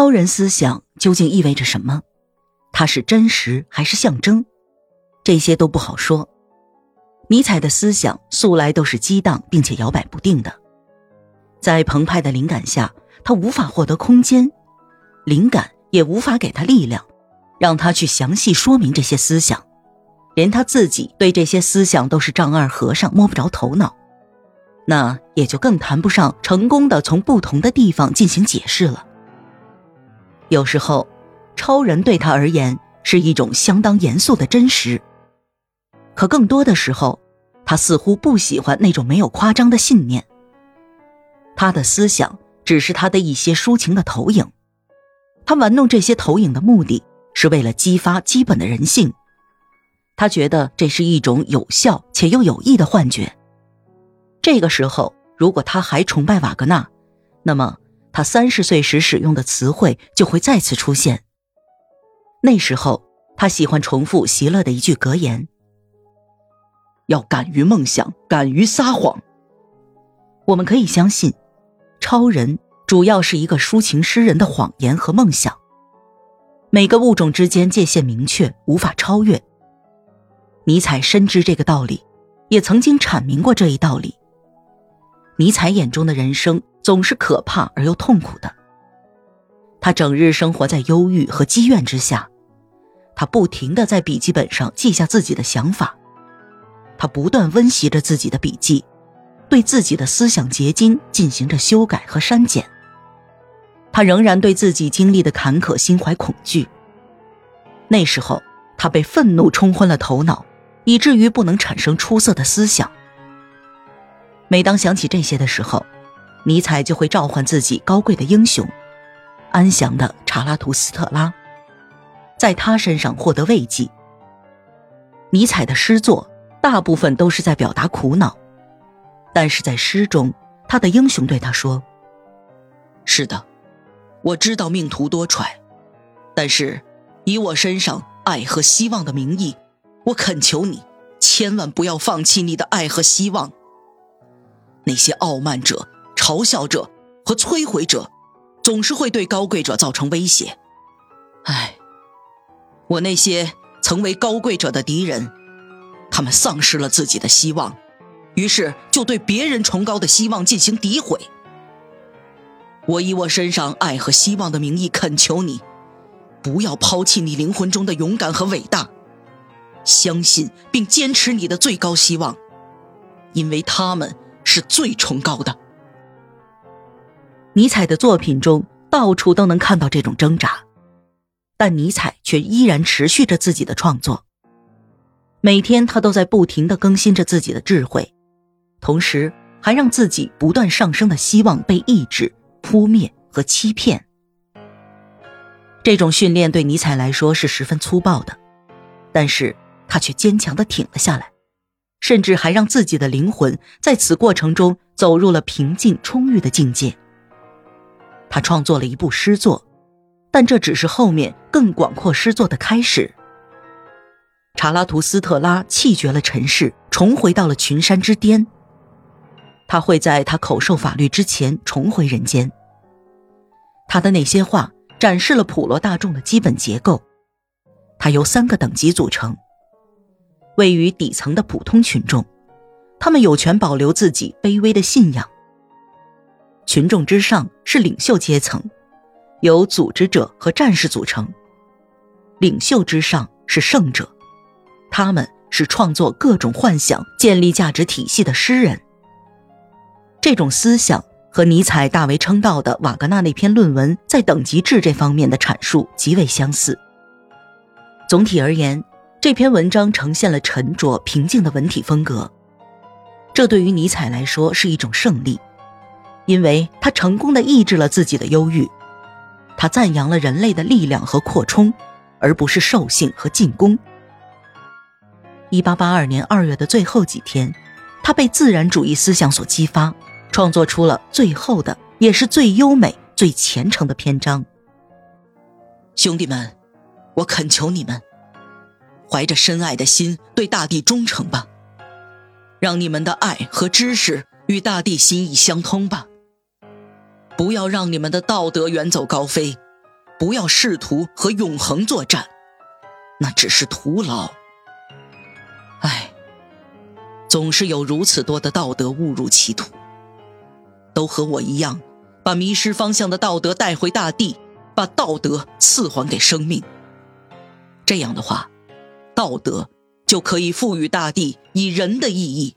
超人思想究竟意味着什么？它是真实还是象征？这些都不好说。尼采的思想素来都是激荡并且摇摆不定的，在澎湃的灵感下，他无法获得空间，灵感也无法给他力量，让他去详细说明这些思想。连他自己对这些思想都是丈二和尚摸不着头脑，那也就更谈不上成功的从不同的地方进行解释了。有时候，超人对他而言是一种相当严肃的真实，可更多的时候，他似乎不喜欢那种没有夸张的信念。他的思想只是他的一些抒情的投影，他玩弄这些投影的目的是为了激发基本的人性。他觉得这是一种有效且又有益的幻觉。这个时候，如果他还崇拜瓦格纳，那么。他三十岁时使用的词汇就会再次出现。那时候，他喜欢重复席勒的一句格言：“要敢于梦想，敢于撒谎。”我们可以相信，超人主要是一个抒情诗人的谎言和梦想。每个物种之间界限明确，无法超越。尼采深知这个道理，也曾经阐明过这一道理。尼采眼中的人生。总是可怕而又痛苦的。他整日生活在忧郁和积怨之下，他不停的在笔记本上记下自己的想法，他不断温习着自己的笔记，对自己的思想结晶进行着修改和删减。他仍然对自己经历的坎坷心怀恐惧。那时候，他被愤怒冲昏了头脑，以至于不能产生出色的思想。每当想起这些的时候，尼采就会召唤自己高贵的英雄，安详的查拉图斯特拉，在他身上获得慰藉。尼采的诗作大部分都是在表达苦恼，但是在诗中，他的英雄对他说：“是的，我知道命途多舛，但是以我身上爱和希望的名义，我恳求你，千万不要放弃你的爱和希望。那些傲慢者。”咆哮者和摧毁者，总是会对高贵者造成威胁。唉，我那些曾为高贵者的敌人，他们丧失了自己的希望，于是就对别人崇高的希望进行诋毁。我以我身上爱和希望的名义恳求你，不要抛弃你灵魂中的勇敢和伟大，相信并坚持你的最高希望，因为他们是最崇高的。尼采的作品中到处都能看到这种挣扎，但尼采却依然持续着自己的创作。每天他都在不停地更新着自己的智慧，同时还让自己不断上升的希望被抑制、扑灭和欺骗。这种训练对尼采来说是十分粗暴的，但是他却坚强地挺了下来，甚至还让自己的灵魂在此过程中走入了平静充裕的境界。他创作了一部诗作，但这只是后面更广阔诗作的开始。查拉图斯特拉弃绝了尘世，重回到了群山之巅。他会在他口授法律之前重回人间。他的那些话展示了普罗大众的基本结构，它由三个等级组成：位于底层的普通群众，他们有权保留自己卑微的信仰。群众之上是领袖阶层，由组织者和战士组成。领袖之上是圣者，他们是创作各种幻想、建立价值体系的诗人。这种思想和尼采大为称道的瓦格纳那篇论文在等级制这方面的阐述极为相似。总体而言，这篇文章呈现了沉着平静的文体风格，这对于尼采来说是一种胜利。因为他成功的抑制了自己的忧郁，他赞扬了人类的力量和扩充，而不是兽性和进攻。一八八二年二月的最后几天，他被自然主义思想所激发，创作出了最后的，也是最优美、最虔诚的篇章。兄弟们，我恳求你们，怀着深爱的心对大地忠诚吧，让你们的爱和知识与大地心意相通吧。不要让你们的道德远走高飞，不要试图和永恒作战，那只是徒劳。唉，总是有如此多的道德误入歧途，都和我一样，把迷失方向的道德带回大地，把道德赐还给生命。这样的话，道德就可以赋予大地以人的意义。